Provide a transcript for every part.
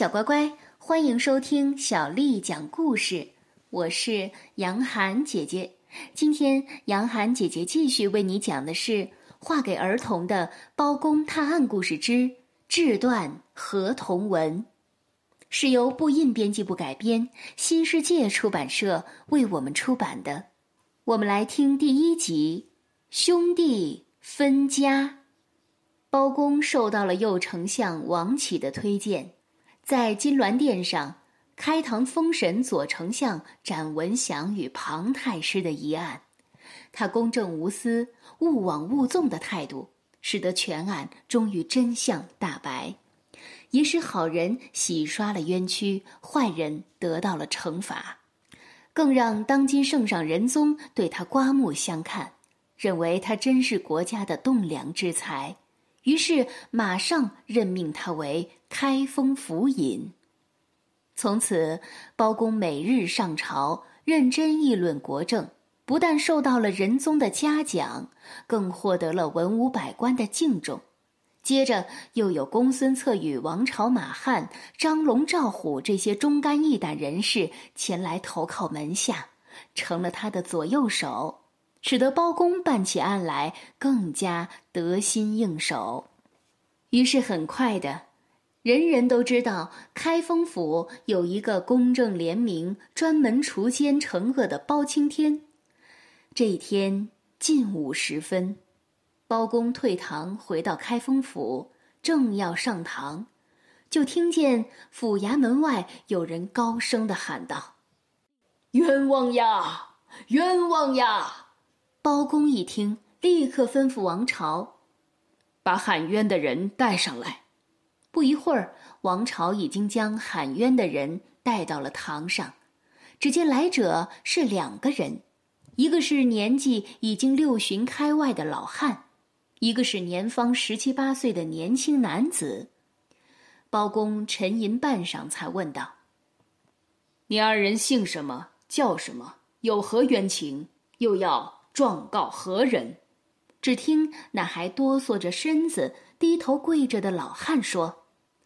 小乖乖，欢迎收听小丽讲故事。我是杨涵姐姐。今天，杨涵姐姐继续为你讲的是画给儿童的《包公探案故事之志断合同文》，是由布印编辑部改编，新世界出版社为我们出版的。我们来听第一集：兄弟分家。包公受到了右丞相王启的推荐。在金銮殿上，开堂封神左丞相展文祥与庞太师的疑案。他公正无私、勿枉勿纵的态度，使得全案终于真相大白，也使好人洗刷了冤屈，坏人得到了惩罚，更让当今圣上仁宗对他刮目相看，认为他真是国家的栋梁之才。于是马上任命他为开封府尹。从此，包公每日上朝，认真议论国政，不但受到了仁宗的嘉奖，更获得了文武百官的敬重。接着，又有公孙策与王朝马汉、张龙赵虎这些忠肝义胆人士前来投靠门下，成了他的左右手。使得包公办起案来更加得心应手，于是很快的，人人都知道开封府有一个公正廉明、专门除奸惩恶的包青天。这一天近午时分，包公退堂回到开封府，正要上堂，就听见府衙门外有人高声的喊道：“冤枉呀！冤枉呀！”包公一听，立刻吩咐王朝，把喊冤的人带上来。不一会儿，王朝已经将喊冤的人带到了堂上。只见来者是两个人，一个是年纪已经六旬开外的老汉，一个是年方十七八岁的年轻男子。包公沉吟半晌，才问道：“你二人姓什么？叫什么？有何冤情？又要？”状告何人？只听那还哆嗦着身子、低头跪着的老汉说：“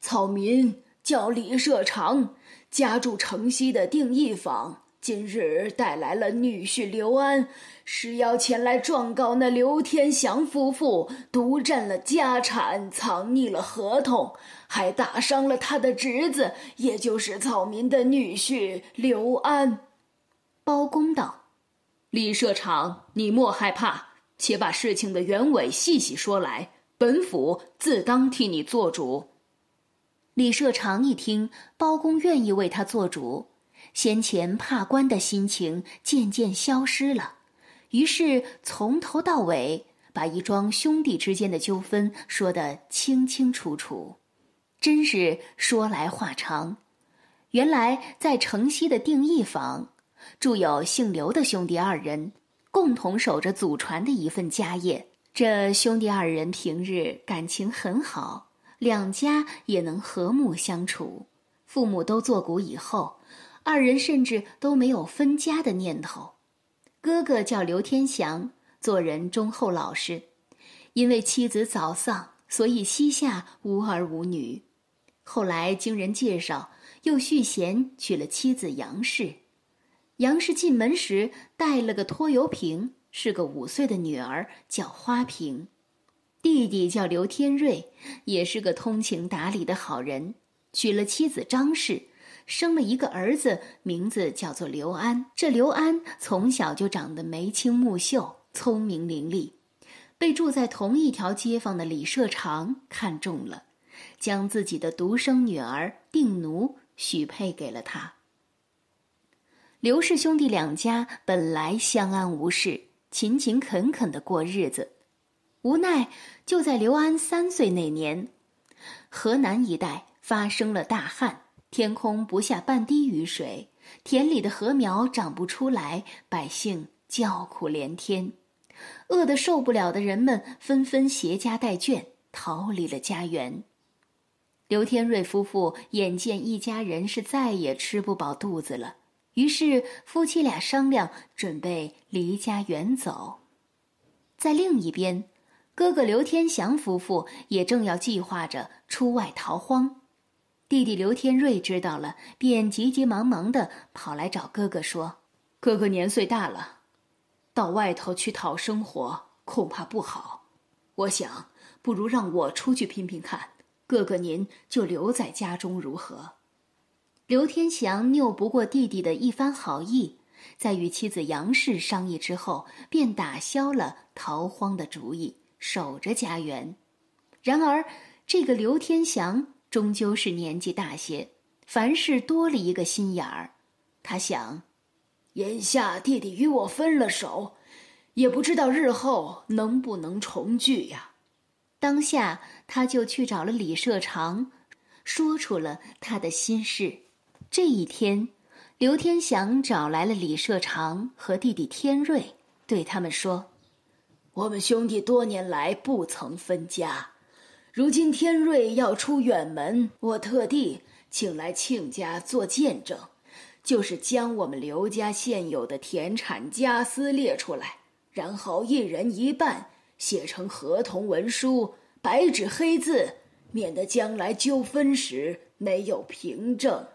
草民叫李社长，家住城西的定义坊。今日带来了女婿刘安，是要前来状告那刘天祥夫妇独占了家产，藏匿了合同，还打伤了他的侄子，也就是草民的女婿刘安。”包公道。李社长，你莫害怕，且把事情的原委细细说来，本府自当替你做主。李社长一听，包公愿意为他做主，先前怕官的心情渐渐消失了，于是从头到尾把一桩兄弟之间的纠纷说得清清楚楚，真是说来话长。原来在城西的定义坊。住有姓刘的兄弟二人，共同守着祖传的一份家业。这兄弟二人平日感情很好，两家也能和睦相处。父母都作古以后，二人甚至都没有分家的念头。哥哥叫刘天祥，做人忠厚老实，因为妻子早丧，所以膝下无儿无女。后来经人介绍，又续弦娶了妻子杨氏。杨氏进门时带了个拖油瓶，是个五岁的女儿，叫花瓶。弟弟叫刘天瑞，也是个通情达理的好人，娶了妻子张氏，生了一个儿子，名字叫做刘安。这刘安从小就长得眉清目秀，聪明伶俐，被住在同一条街坊的李社长看中了，将自己的独生女儿定奴许配给了他。刘氏兄弟两家本来相安无事，勤勤恳恳的过日子。无奈就在刘安三岁那年，河南一带发生了大旱，天空不下半滴雨水，田里的禾苗长不出来，百姓叫苦连天，饿得受不了的人们纷纷携家带眷逃离了家园。刘天瑞夫妇眼见一家人是再也吃不饱肚子了。于是夫妻俩商量，准备离家远走。在另一边，哥哥刘天祥夫妇也正要计划着出外逃荒。弟弟刘天瑞知道了，便急急忙忙的跑来找哥哥说：“哥哥年岁大了，到外头去讨生活恐怕不好。我想，不如让我出去拼拼看。哥哥您就留在家中如何？”刘天祥拗不过弟弟的一番好意，在与妻子杨氏商议之后，便打消了逃荒的主意，守着家园。然而，这个刘天祥终究是年纪大些，凡事多了一个心眼儿。他想，眼下弟弟与我分了手，也不知道日后能不能重聚呀。当下，他就去找了李社长，说出了他的心事。这一天，刘天祥找来了李社长和弟弟天瑞，对他们说：“我们兄弟多年来不曾分家，如今天瑞要出远门，我特地请来亲家做见证，就是将我们刘家现有的田产家私列出来，然后一人一半写成合同文书，白纸黑字，免得将来纠纷时没有凭证。”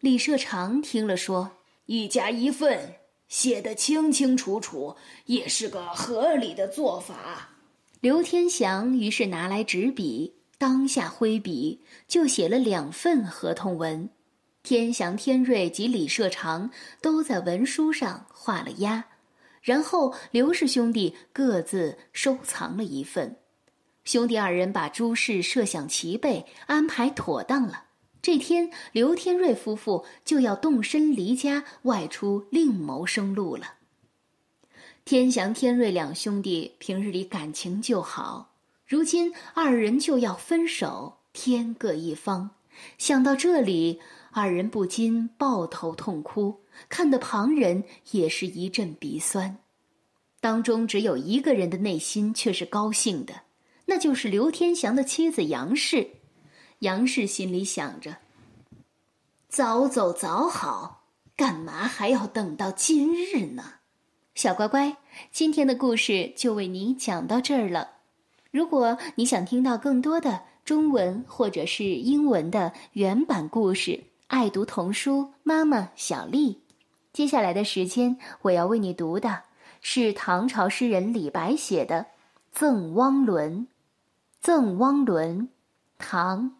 李社长听了说：“一家一份，写得清清楚楚，也是个合理的做法。”刘天祥于是拿来纸笔，当下挥笔就写了两份合同文。天祥、天瑞及李社长都在文书上画了押，然后刘氏兄弟各自收藏了一份。兄弟二人把诸事设想齐备，安排妥当了。这天，刘天瑞夫妇就要动身离家，外出另谋生路了。天祥、天瑞两兄弟平日里感情就好，如今二人就要分手，天各一方。想到这里，二人不禁抱头痛哭，看得旁人也是一阵鼻酸。当中只有一个人的内心却是高兴的，那就是刘天祥的妻子杨氏。杨氏心里想着：“早走早好，干嘛还要等到今日呢？”小乖乖，今天的故事就为你讲到这儿了。如果你想听到更多的中文或者是英文的原版故事，爱读童书妈妈小丽，接下来的时间我要为你读的是唐朝诗人李白写的《赠汪伦》。《赠汪伦》，唐。